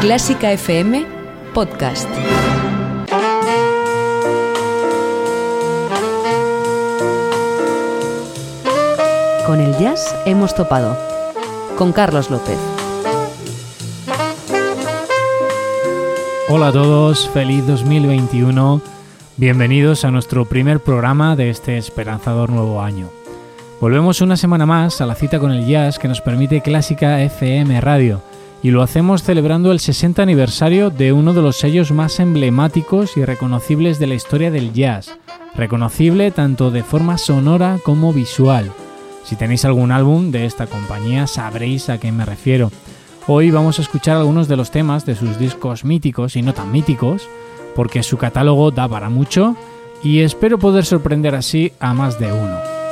Clásica FM Podcast. Con el jazz hemos topado. Con Carlos López. Hola a todos, feliz 2021. Bienvenidos a nuestro primer programa de este esperanzador nuevo año. Volvemos una semana más a la cita con el jazz que nos permite Clásica FM Radio y lo hacemos celebrando el 60 aniversario de uno de los sellos más emblemáticos y reconocibles de la historia del jazz, reconocible tanto de forma sonora como visual. Si tenéis algún álbum de esta compañía sabréis a qué me refiero. Hoy vamos a escuchar algunos de los temas de sus discos míticos y no tan míticos, porque su catálogo da para mucho y espero poder sorprender así a más de uno.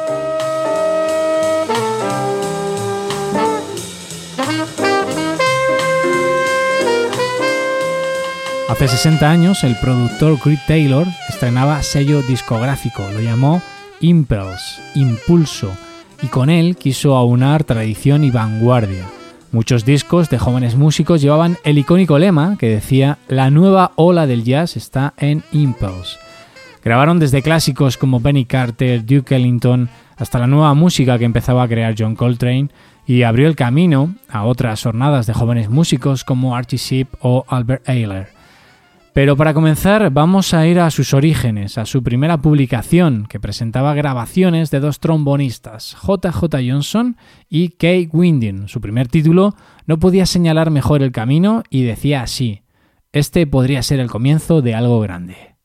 Hace 60 años el productor Creed Taylor estrenaba sello discográfico, lo llamó Impulse, Impulso, y con él quiso aunar tradición y vanguardia. Muchos discos de jóvenes músicos llevaban el icónico lema que decía La nueva ola del jazz está en Impulse. Grabaron desde clásicos como Benny Carter, Duke Ellington, hasta la nueva música que empezaba a crear John Coltrane y abrió el camino a otras jornadas de jóvenes músicos como Archie Shepp o Albert Ayler. Pero para comenzar vamos a ir a sus orígenes, a su primera publicación, que presentaba grabaciones de dos trombonistas, JJ Johnson y Kay Winding. Su primer título no podía señalar mejor el camino y decía así, este podría ser el comienzo de algo grande.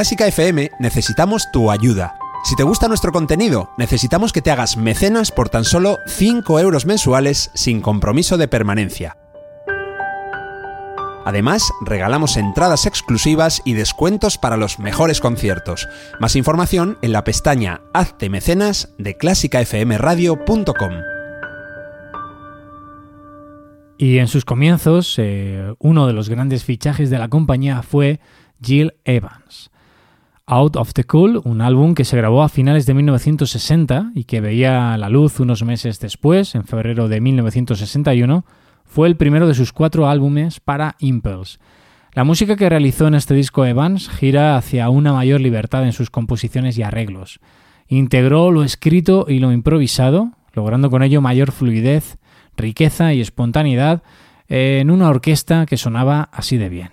Clásica FM necesitamos tu ayuda. Si te gusta nuestro contenido, necesitamos que te hagas mecenas por tan solo 5 euros mensuales sin compromiso de permanencia. Además, regalamos entradas exclusivas y descuentos para los mejores conciertos. Más información en la pestaña Hazte mecenas de clásicafmradio.com. Y en sus comienzos, eh, uno de los grandes fichajes de la compañía fue Jill Evans. Out of the Cool, un álbum que se grabó a finales de 1960 y que veía la luz unos meses después, en febrero de 1961, fue el primero de sus cuatro álbumes para Impulse. La música que realizó en este disco Evans gira hacia una mayor libertad en sus composiciones y arreglos. Integró lo escrito y lo improvisado, logrando con ello mayor fluidez, riqueza y espontaneidad en una orquesta que sonaba así de bien.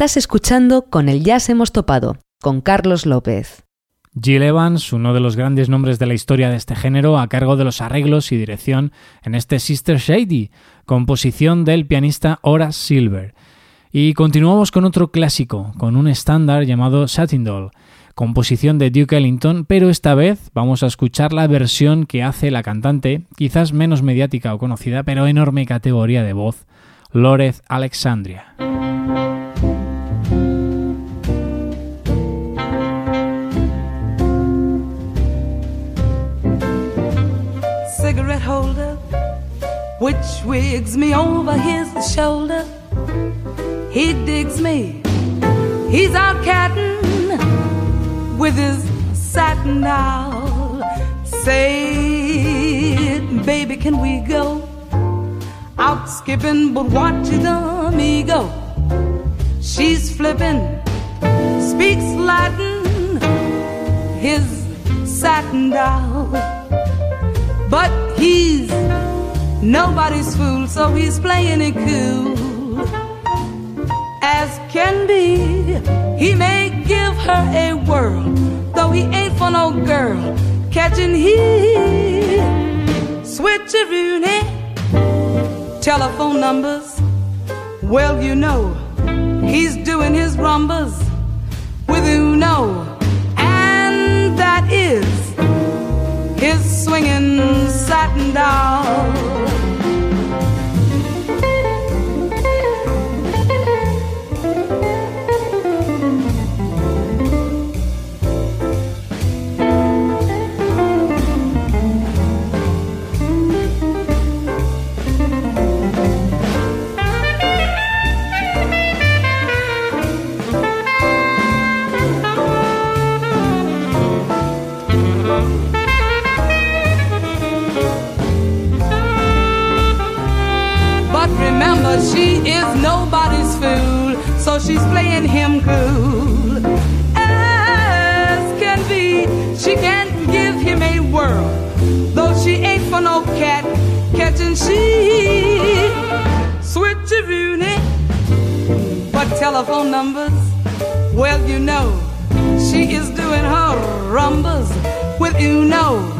Estás escuchando Con el Jazz hemos topado, con Carlos López. Jill Evans, uno de los grandes nombres de la historia de este género, a cargo de los arreglos y dirección en este Sister Shady, composición del pianista Horace Silver. Y continuamos con otro clásico, con un estándar llamado Satin Doll, composición de Duke Ellington, pero esta vez vamos a escuchar la versión que hace la cantante, quizás menos mediática o conocida, pero enorme categoría de voz, Loreth Alexandria. Which wigs me over his shoulder. He digs me, he's out catting with his satin doll. Say, baby, can we go out skipping? But watch the me go. She's flipping, speaks Latin, his satin doll. But he's nobody's fool, so he's playing it cool. As can be, he may give her a whirl, though he ain't for no girl. Catching he, switch a Rooney, telephone numbers. Well, you know, he's doing his rumbas with Uno, and that is his swinging satin doll. Nobody's fool, so she's playing him cool. As can be, she can't give him a whirl, though she ain't for no cat catching she. Switch a but telephone numbers, well, you know, she is doing her rumbas with you know,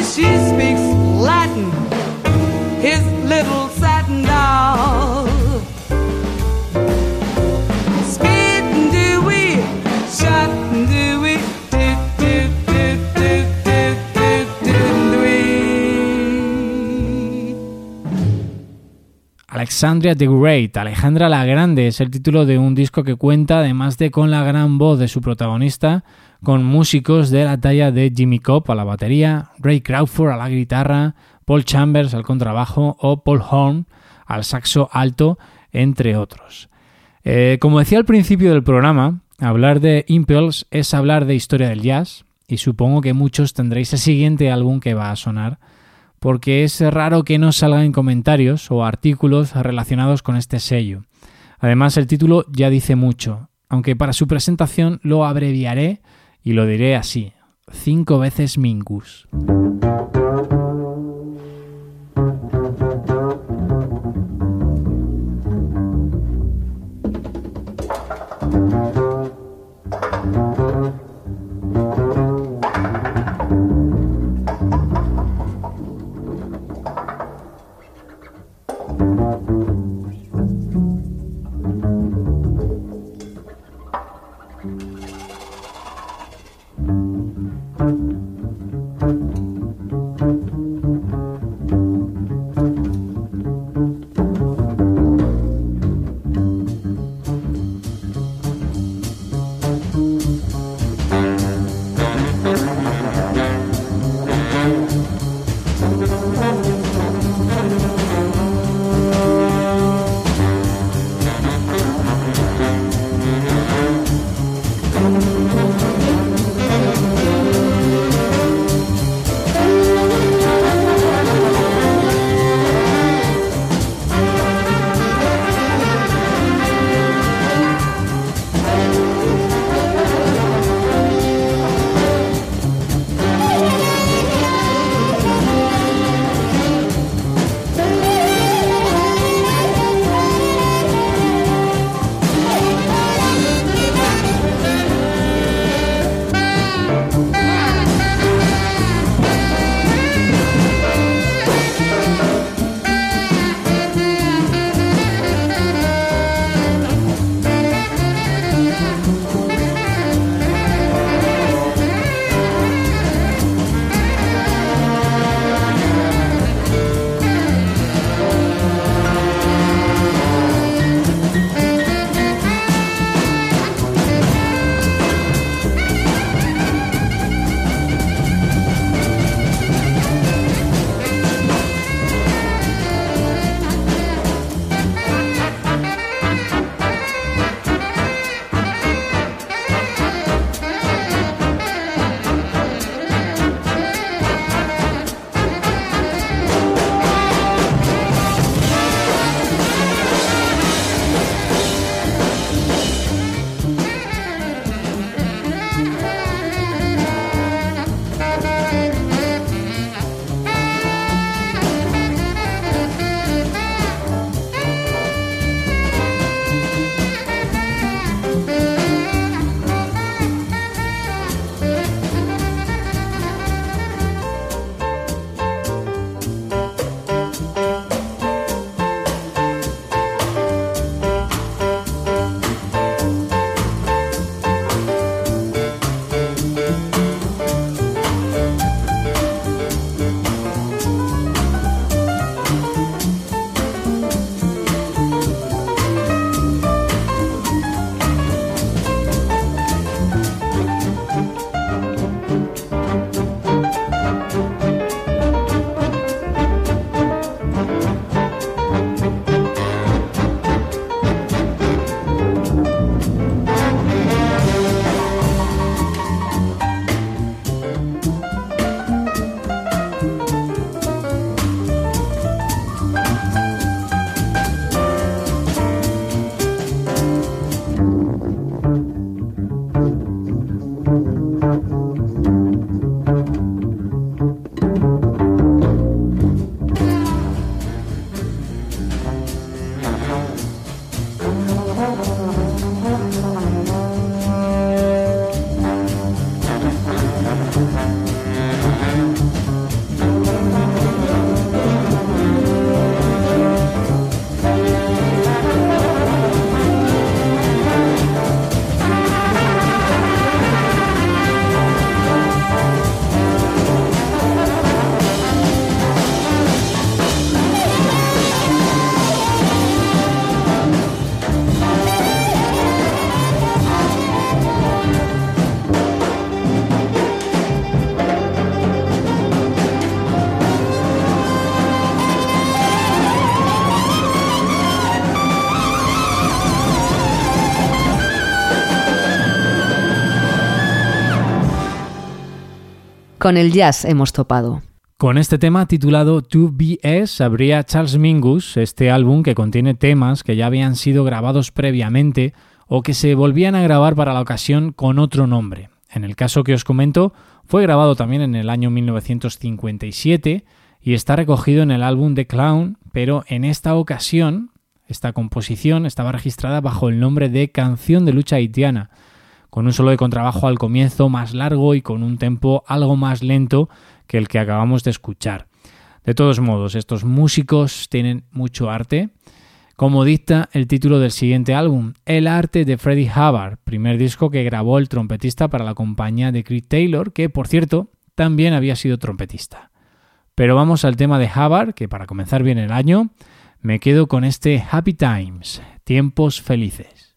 she speaks Latin, Alexandria the Great, Alejandra la Grande, es el título de un disco que cuenta, además de con la gran voz de su protagonista, con músicos de la talla de Jimmy Cobb a la batería, Ray Crawford a la guitarra, Paul Chambers al contrabajo o Paul Horn al saxo alto, entre otros. Eh, como decía al principio del programa, hablar de Impulse es hablar de historia del jazz, y supongo que muchos tendréis el siguiente álbum que va a sonar porque es raro que no salgan comentarios o artículos relacionados con este sello. Además, el título ya dice mucho, aunque para su presentación lo abreviaré y lo diré así, cinco veces Mingus. Con el jazz hemos topado. Con este tema titulado 2BS abría Charles Mingus este álbum que contiene temas que ya habían sido grabados previamente o que se volvían a grabar para la ocasión con otro nombre. En el caso que os comento, fue grabado también en el año 1957 y está recogido en el álbum The Clown, pero en esta ocasión esta composición estaba registrada bajo el nombre de Canción de lucha haitiana con un solo de contrabajo al comienzo más largo y con un tempo algo más lento que el que acabamos de escuchar. De todos modos, estos músicos tienen mucho arte, como dicta el título del siguiente álbum, El arte de Freddie Hubbard, primer disco que grabó el trompetista para la compañía de Creed Taylor, que por cierto también había sido trompetista. Pero vamos al tema de Hubbard, que para comenzar bien el año, me quedo con este Happy Times, tiempos felices.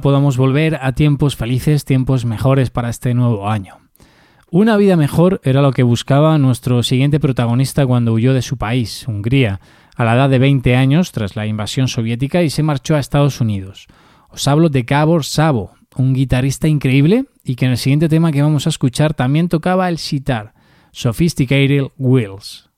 Podamos volver a tiempos felices, tiempos mejores para este nuevo año. Una vida mejor era lo que buscaba nuestro siguiente protagonista cuando huyó de su país, Hungría, a la edad de 20 años tras la invasión soviética y se marchó a Estados Unidos. Os hablo de Gabor Sabo, un guitarrista increíble y que en el siguiente tema que vamos a escuchar también tocaba el sitar, Sophisticated Wheels.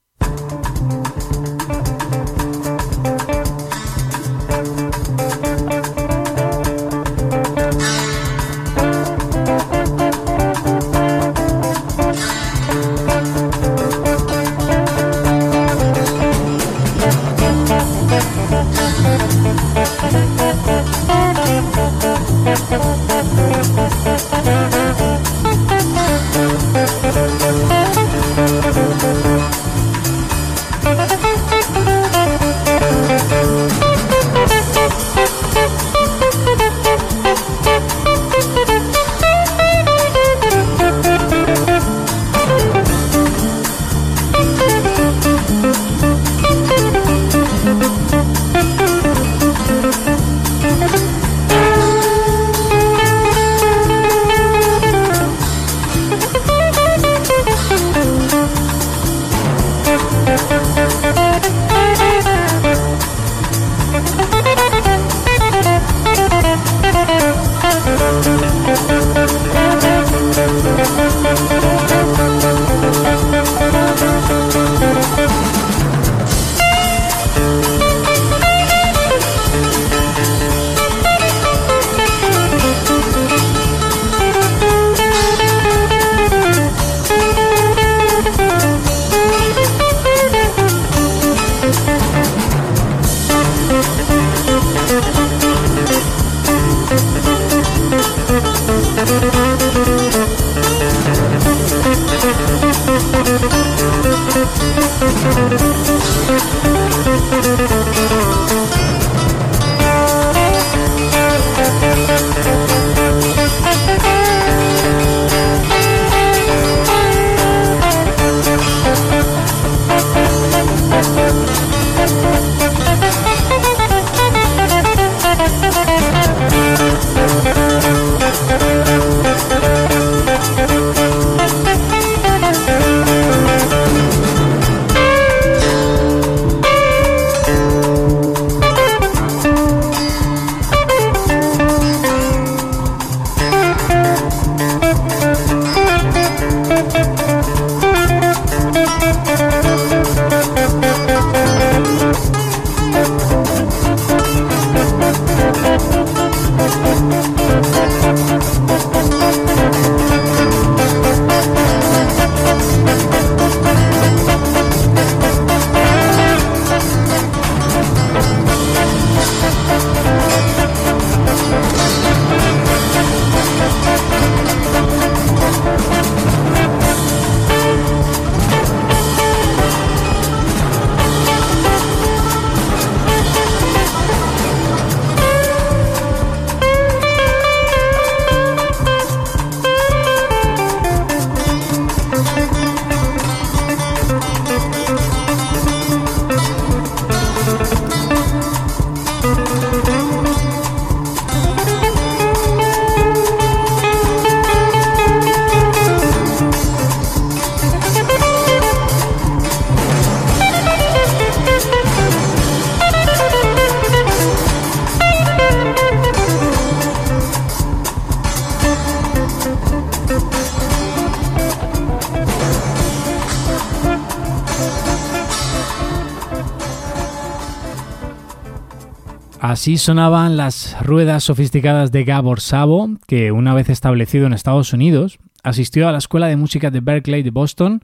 Sonaban las ruedas sofisticadas de Gabor Sabo, que una vez establecido en Estados Unidos, asistió a la Escuela de Música de Berkeley de Boston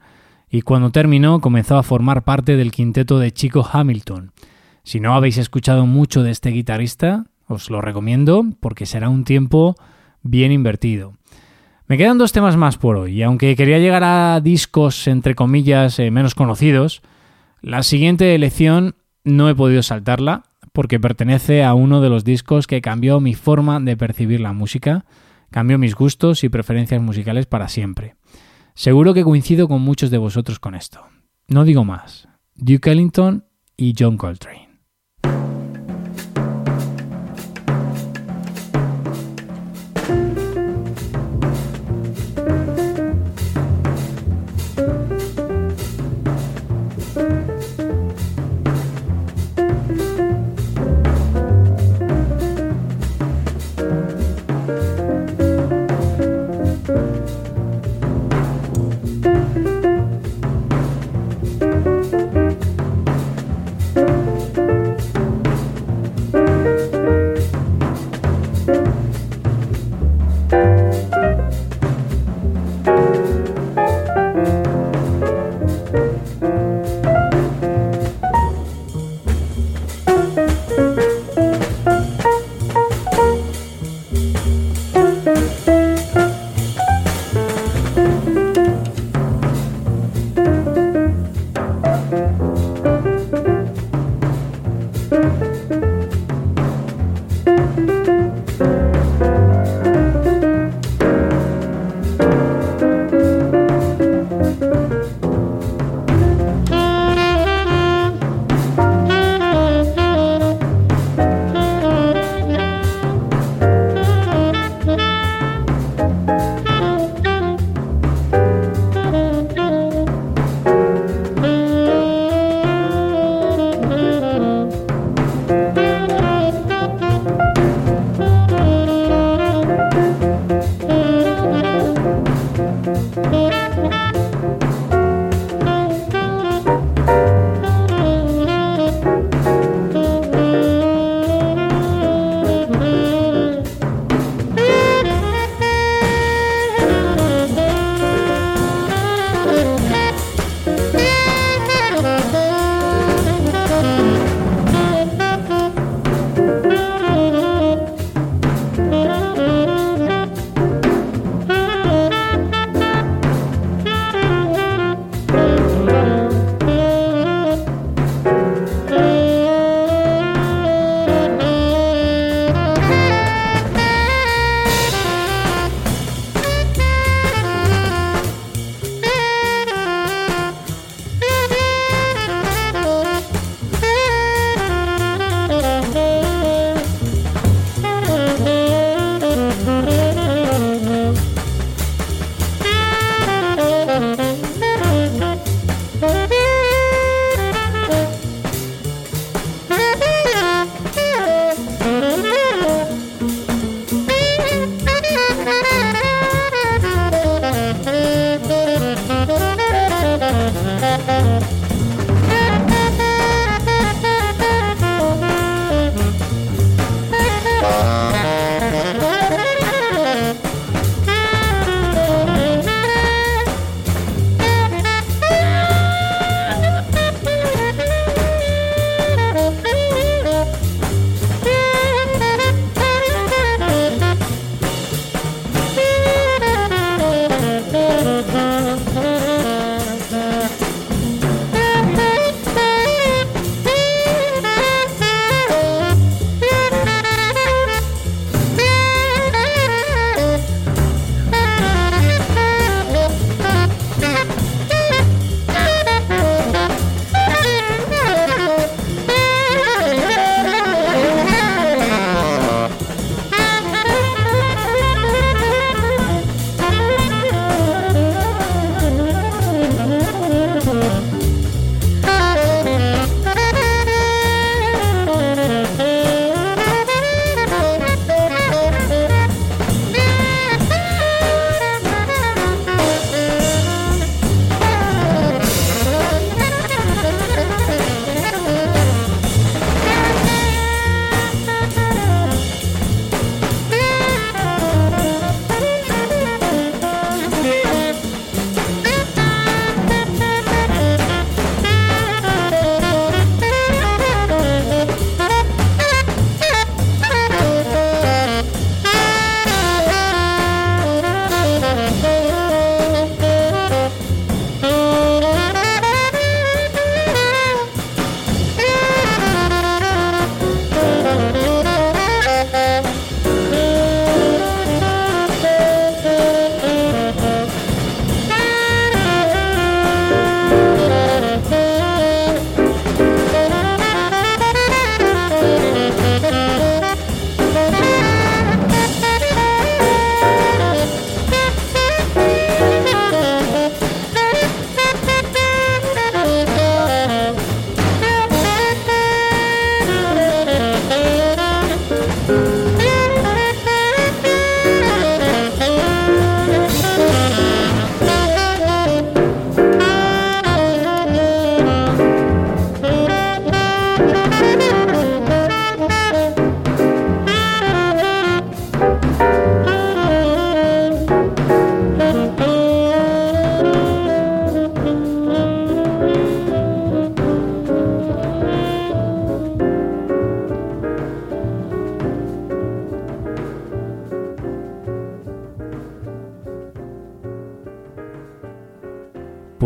y cuando terminó comenzó a formar parte del quinteto de Chico Hamilton. Si no habéis escuchado mucho de este guitarrista, os lo recomiendo porque será un tiempo bien invertido. Me quedan dos temas más por hoy, y aunque quería llegar a discos entre comillas eh, menos conocidos, la siguiente elección no he podido saltarla porque pertenece a uno de los discos que cambió mi forma de percibir la música, cambió mis gustos y preferencias musicales para siempre. Seguro que coincido con muchos de vosotros con esto. No digo más. Duke Ellington y John Coltrane.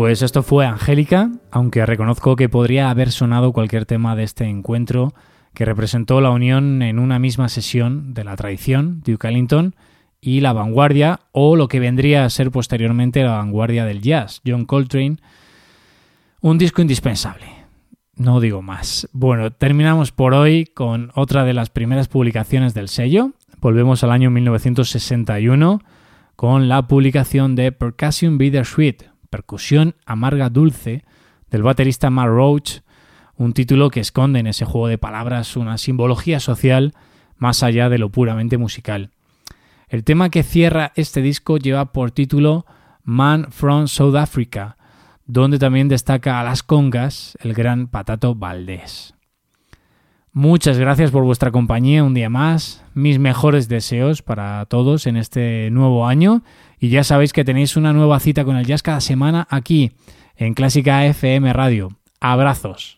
Pues esto fue Angélica, aunque reconozco que podría haber sonado cualquier tema de este encuentro que representó la unión en una misma sesión de la tradición, Duke Ellington, y la vanguardia, o lo que vendría a ser posteriormente la vanguardia del jazz, John Coltrane, un disco indispensable. No digo más. Bueno, terminamos por hoy con otra de las primeras publicaciones del sello. Volvemos al año 1961 con la publicación de Percussion Bittersweet, Percusión Amarga Dulce, del baterista Mark Roach, un título que esconde en ese juego de palabras una simbología social más allá de lo puramente musical. El tema que cierra este disco lleva por título Man from South Africa, donde también destaca a las congas el gran Patato Valdés. Muchas gracias por vuestra compañía un día más, mis mejores deseos para todos en este nuevo año y ya sabéis que tenéis una nueva cita con el jazz cada semana aquí en Clásica FM Radio. Abrazos.